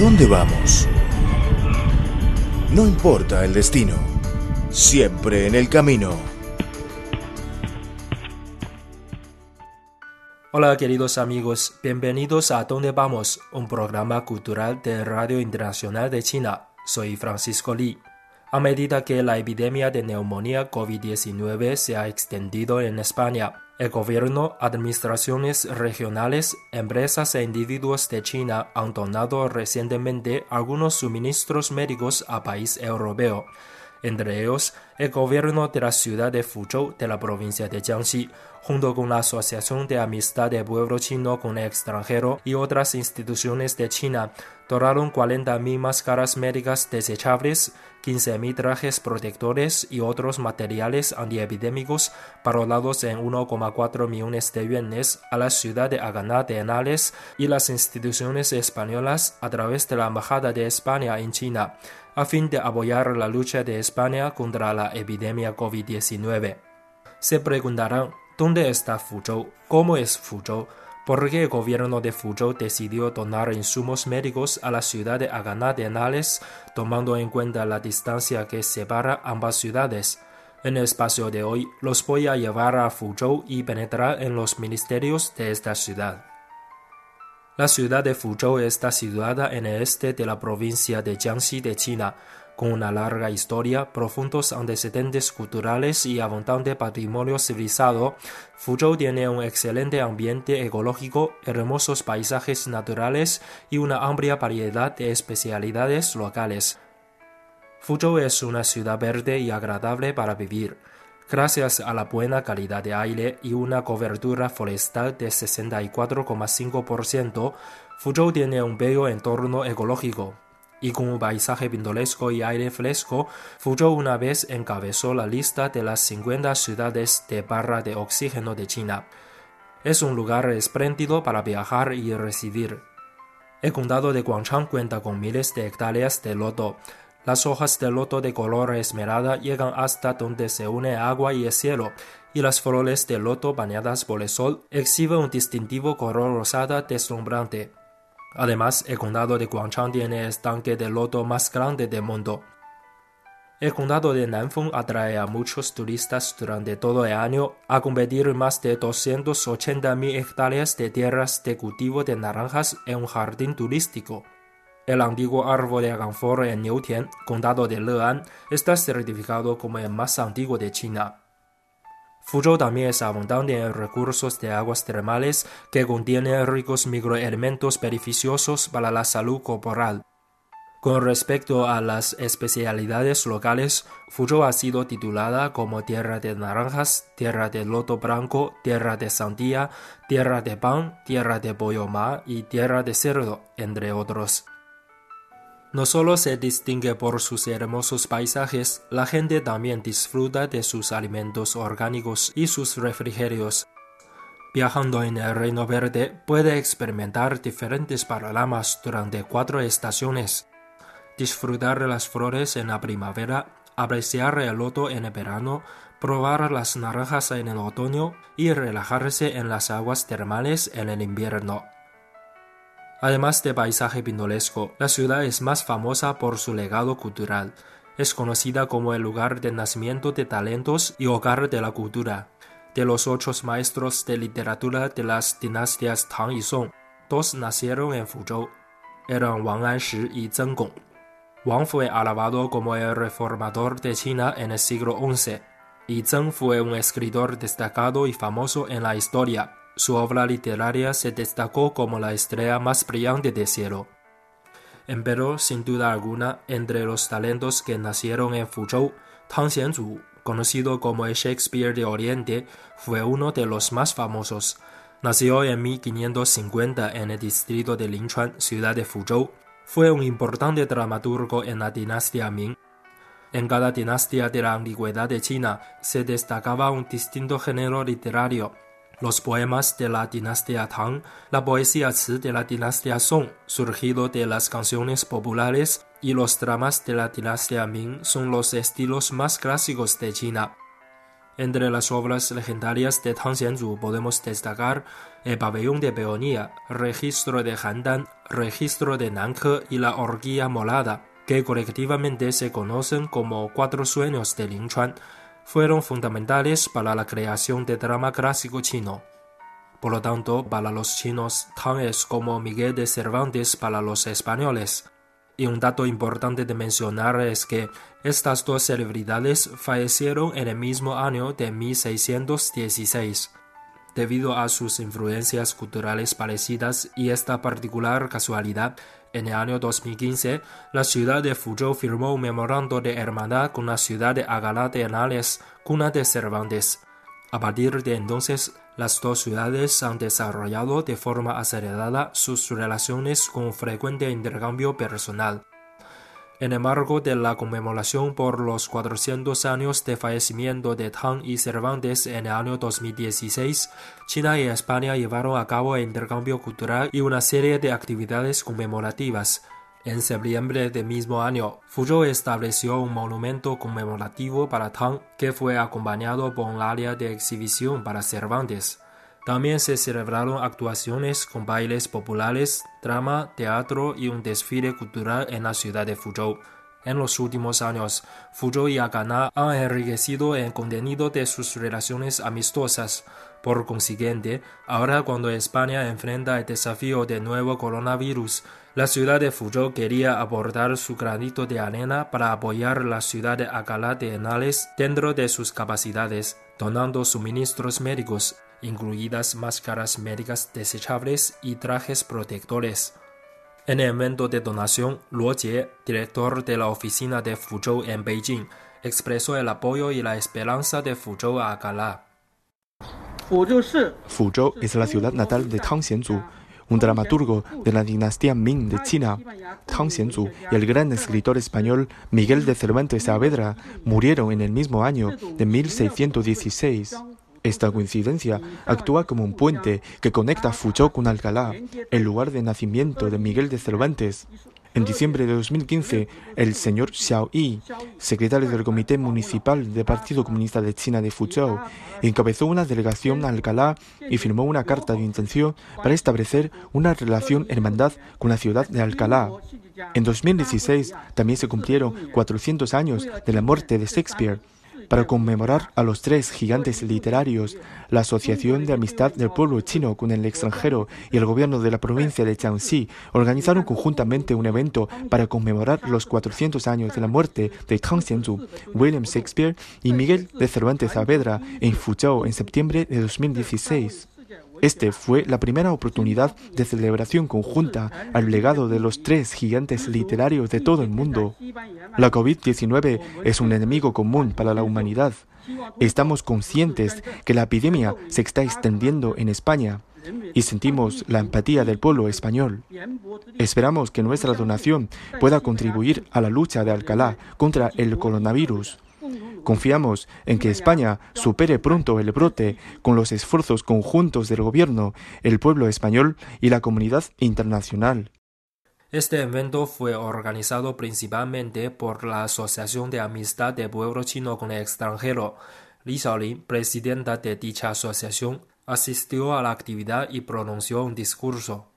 dónde vamos? No importa el destino, siempre en el camino. Hola queridos amigos, bienvenidos a Dónde Vamos, un programa cultural de Radio Internacional de China. Soy Francisco Li. A medida que la epidemia de neumonía COVID-19 se ha extendido en España, el gobierno, administraciones regionales, empresas e individuos de China han donado recientemente algunos suministros médicos a país europeo entre ellos el gobierno de la ciudad de Fuzhou de la provincia de Jiangxi, junto con la Asociación de Amistad del Pueblo Chino con el extranjero y otras instituciones de China, donaron 40.000 máscaras médicas desechables, 15.000 trajes protectores y otros materiales antiepidémicos valorados en 1,4 millones de yuanes a la ciudad de Aganá de Henares y las instituciones españolas a través de la Embajada de España en China a fin de apoyar la lucha de España contra la epidemia COVID-19. Se preguntarán, ¿dónde está Fuzhou? ¿Cómo es Fuzhou? ¿Por qué el gobierno de Fuzhou decidió donar insumos médicos a la ciudad de Aganá de Nales, tomando en cuenta la distancia que separa ambas ciudades? En el espacio de hoy los voy a llevar a Fuzhou y penetrar en los ministerios de esta ciudad. La ciudad de Fuzhou está situada en el este de la provincia de Jiangxi de China, con una larga historia, profundos antecedentes culturales y abundante patrimonio civilizado. Fuzhou tiene un excelente ambiente ecológico, hermosos paisajes naturales y una amplia variedad de especialidades locales. Fuzhou es una ciudad verde y agradable para vivir. Gracias a la buena calidad de aire y una cobertura forestal de 64,5%, Fuzhou tiene un bello entorno ecológico. Y con un paisaje pintoresco y aire fresco, Fuzhou una vez encabezó la lista de las 50 ciudades de barra de oxígeno de China. Es un lugar espléndido para viajar y residir. El condado de Guangchang cuenta con miles de hectáreas de loto, las hojas de loto de color esmeralda llegan hasta donde se une agua y el cielo, y las flores de loto bañadas por el sol exhiben un distintivo color rosada deslumbrante. Además, el condado de Guangchang tiene el estanque de loto más grande del mundo. El condado de Nanfeng atrae a muchos turistas durante todo el año a competir más de 280.000 hectáreas de tierras de cultivo de naranjas en un jardín turístico. El antiguo árbol de Aganfor en Niutian, condado de Lean, está certificado como el más antiguo de China. Fuzhou también es abundante en recursos de aguas termales que contienen ricos microelementos beneficiosos para la salud corporal. Con respecto a las especialidades locales, Fuzhou ha sido titulada como tierra de naranjas, tierra de loto blanco, tierra de sandía, tierra de pan, tierra de pollo mar y tierra de cerdo, entre otros. No solo se distingue por sus hermosos paisajes, la gente también disfruta de sus alimentos orgánicos y sus refrigerios. Viajando en el Reino Verde puede experimentar diferentes panoramas durante cuatro estaciones. Disfrutar las flores en la primavera, apreciar el loto en el verano, probar las naranjas en el otoño y relajarse en las aguas termales en el invierno. Además de paisaje pintoresco, la ciudad es más famosa por su legado cultural. Es conocida como el lugar de nacimiento de talentos y hogar de la cultura. De los ocho maestros de literatura de las dinastías Tang y Song, dos nacieron en Fuzhou. Eran Wang Anshi y Zheng Gong. Wang fue alabado como el reformador de China en el siglo XI, y Zheng fue un escritor destacado y famoso en la historia. Su obra literaria se destacó como la estrella más brillante del cielo. Empero, sin duda alguna, entre los talentos que nacieron en Fuzhou, Tang Xianzu, conocido como el Shakespeare de Oriente, fue uno de los más famosos. Nació en 1550 en el distrito de Linchuan, ciudad de Fuzhou. Fue un importante dramaturgo en la dinastía Ming. En cada dinastía de la antigüedad de China se destacaba un distinto género literario los poemas de la dinastía Tang, la poesía Ci de la dinastía Song, surgido de las canciones populares, y los dramas de la dinastía Ming son los estilos más clásicos de China. Entre las obras legendarias de Tang Xianzu podemos destacar el pabellón de peonía, registro de Handan, registro de Nanke y la orgía molada, que colectivamente se conocen como cuatro sueños de Lingchuan, fueron fundamentales para la creación del drama clásico chino. Por lo tanto, para los chinos, Tang es como Miguel de Cervantes para los españoles. Y un dato importante de mencionar es que estas dos celebridades fallecieron en el mismo año de 1616. Debido a sus influencias culturales parecidas y esta particular casualidad, en el año 2015, la ciudad de Fuzhou firmó un memorando de hermandad con la ciudad de Agalá de Henares, cuna de Cervantes. A partir de entonces, las dos ciudades han desarrollado de forma acelerada sus relaciones con frecuente intercambio personal. En el marco de la conmemoración por los 400 años de fallecimiento de Tang y Cervantes en el año 2016, China y España llevaron a cabo el intercambio cultural y una serie de actividades conmemorativas. En septiembre del mismo año, Fuzhou estableció un monumento conmemorativo para Tang que fue acompañado por un área de exhibición para Cervantes. También se celebraron actuaciones con bailes populares, drama, teatro y un desfile cultural en la ciudad de Fuzhou. En los últimos años, Fuzhou y Akana han enriquecido el contenido de sus relaciones amistosas. Por consiguiente, ahora cuando España enfrenta el desafío del nuevo coronavirus, la ciudad de Fuzhou quería aportar su granito de arena para apoyar la ciudad de Alcalá de Henares dentro de sus capacidades, donando suministros médicos, incluidas máscaras médicas desechables y trajes protectores. En el evento de donación, Luo Jie, director de la oficina de Fuzhou en Beijing, expresó el apoyo y la esperanza de Fuzhou a Alcalá. Fuzhou es la ciudad natal de Tang Xianzu, un dramaturgo de la dinastía Ming de China. Tang Xianzu y el gran escritor español Miguel de Cervantes Saavedra murieron en el mismo año de 1616. Esta coincidencia actúa como un puente que conecta Fuzhou con Alcalá, el lugar de nacimiento de Miguel de Cervantes. En diciembre de 2015, el señor Xiao Yi, secretario del Comité Municipal del Partido Comunista de China de Fuzhou, encabezó una delegación a Alcalá y firmó una carta de intención para establecer una relación hermandad con la ciudad de Alcalá. En 2016 también se cumplieron 400 años de la muerte de Shakespeare para conmemorar a los tres gigantes literarios, la Asociación de Amistad del Pueblo Chino con el extranjero y el gobierno de la provincia de Jiangxi organizaron conjuntamente un evento para conmemorar los 400 años de la muerte de Tang Xianzu, William Shakespeare y Miguel de Cervantes Saavedra en Fuzhou en septiembre de 2016. Este fue la primera oportunidad de celebración conjunta al legado de los tres gigantes literarios de todo el mundo. La COVID-19 es un enemigo común para la humanidad. Estamos conscientes que la epidemia se está extendiendo en España y sentimos la empatía del pueblo español. Esperamos que nuestra donación pueda contribuir a la lucha de Alcalá contra el coronavirus. Confiamos en que España supere pronto el brote con los esfuerzos conjuntos del gobierno, el pueblo español y la comunidad internacional. Este evento fue organizado principalmente por la Asociación de Amistad del Pueblo Chino con el extranjero. Li Xiaolin, presidenta de dicha asociación, asistió a la actividad y pronunció un discurso.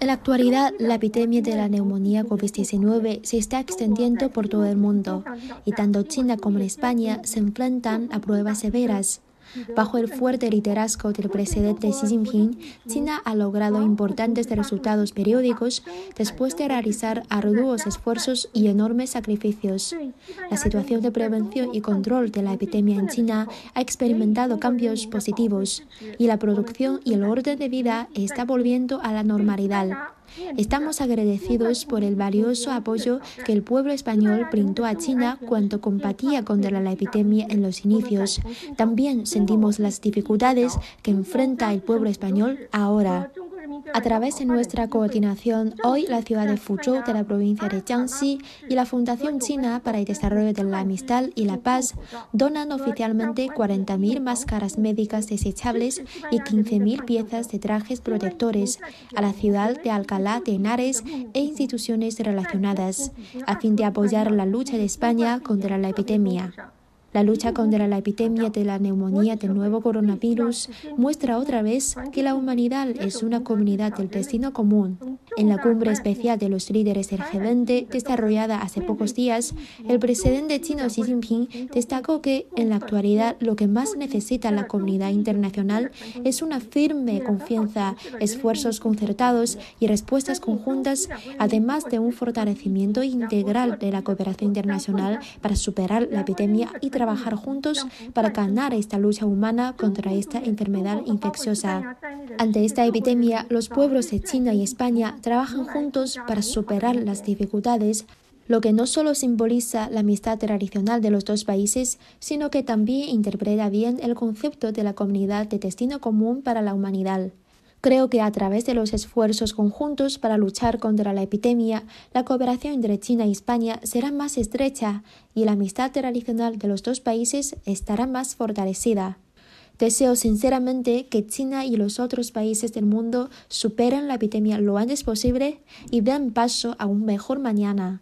En la actualidad, la epidemia de la neumonía COVID-19 se está extendiendo por todo el mundo y tanto China como España se enfrentan a pruebas severas. Bajo el fuerte liderazgo del presidente Xi Jinping, China ha logrado importantes resultados periódicos después de realizar arduos esfuerzos y enormes sacrificios. La situación de prevención y control de la epidemia en China ha experimentado cambios positivos y la producción y el orden de vida está volviendo a la normalidad. Estamos agradecidos por el valioso apoyo que el pueblo español brindó a China cuando combatía contra la epidemia en los inicios. También sentimos las dificultades que enfrenta el pueblo español ahora. A través de nuestra coordinación, hoy la ciudad de Fuzhou de la provincia de Jiangxi y la Fundación China para el Desarrollo de la Amistad y la Paz donan oficialmente 40.000 máscaras médicas desechables y 15.000 piezas de trajes protectores a la ciudad de Alcalá de Henares e instituciones relacionadas, a fin de apoyar la lucha de España contra la epidemia. La lucha contra la epidemia de la neumonía del nuevo coronavirus muestra otra vez que la humanidad es una comunidad del destino común. En la cumbre especial de los líderes del G20, desarrollada hace pocos días, el presidente chino Xi Jinping destacó que en la actualidad lo que más necesita la comunidad internacional es una firme confianza, esfuerzos concertados y respuestas conjuntas, además de un fortalecimiento integral de la cooperación internacional para superar la epidemia y trabajar juntos para ganar esta lucha humana contra esta enfermedad infecciosa. Ante esta epidemia, los pueblos de China y España trabajan juntos para superar las dificultades lo que no solo simboliza la amistad tradicional de los dos países, sino que también interpreta bien el concepto de la comunidad de destino común para la humanidad. Creo que a través de los esfuerzos conjuntos para luchar contra la epidemia, la cooperación entre China y España será más estrecha y la amistad tradicional de los dos países estará más fortalecida. Deseo sinceramente que China y los otros países del mundo superen la epidemia lo antes posible y den paso a un mejor mañana.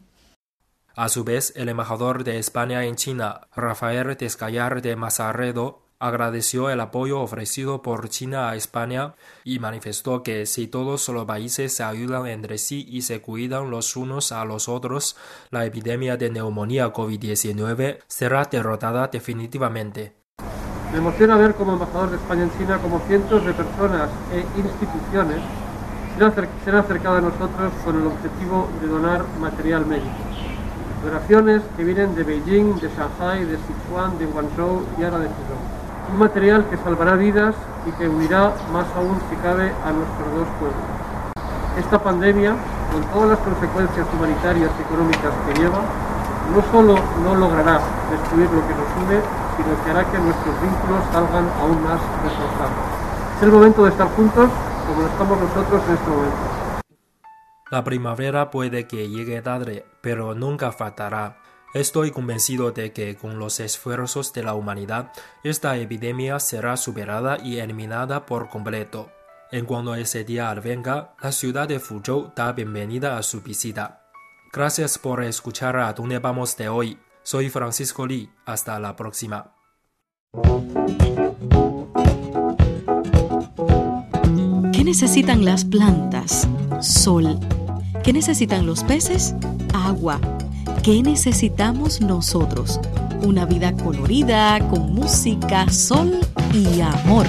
A su vez, el embajador de España en China, Rafael Descallar de Mazarredo, agradeció el apoyo ofrecido por China a España y manifestó que si todos los países se ayudan entre sí y se cuidan los unos a los otros, la epidemia de neumonía COVID-19 será derrotada definitivamente. Me emociona ver como embajador de España en China como cientos de personas e instituciones se han acercado a nosotros con el objetivo de donar material médico. Donaciones que vienen de Beijing, de Shanghai, de Sichuan, de Guangzhou y ahora de Fuzhou un material que salvará vidas y que unirá más aún si cabe a nuestros dos pueblos. Esta pandemia, con todas las consecuencias humanitarias y económicas que lleva, no solo no logrará destruir lo que nos une, que hará que nuestros vínculos salgan aún más reforzados. Es el momento de estar juntos como estamos nosotros en este momento. La primavera puede que llegue tarde, pero nunca faltará. Estoy convencido de que con los esfuerzos de la humanidad, esta epidemia será superada y eliminada por completo. En cuanto ese día venga, la ciudad de Fuzhou da bienvenida a su visita. Gracias por escuchar a Dónde vamos de hoy. Soy Francisco Lee. Hasta la próxima. ¿Qué necesitan las plantas? Sol. ¿Qué necesitan los peces? Agua. ¿Qué necesitamos nosotros? Una vida colorida, con música, sol y amor.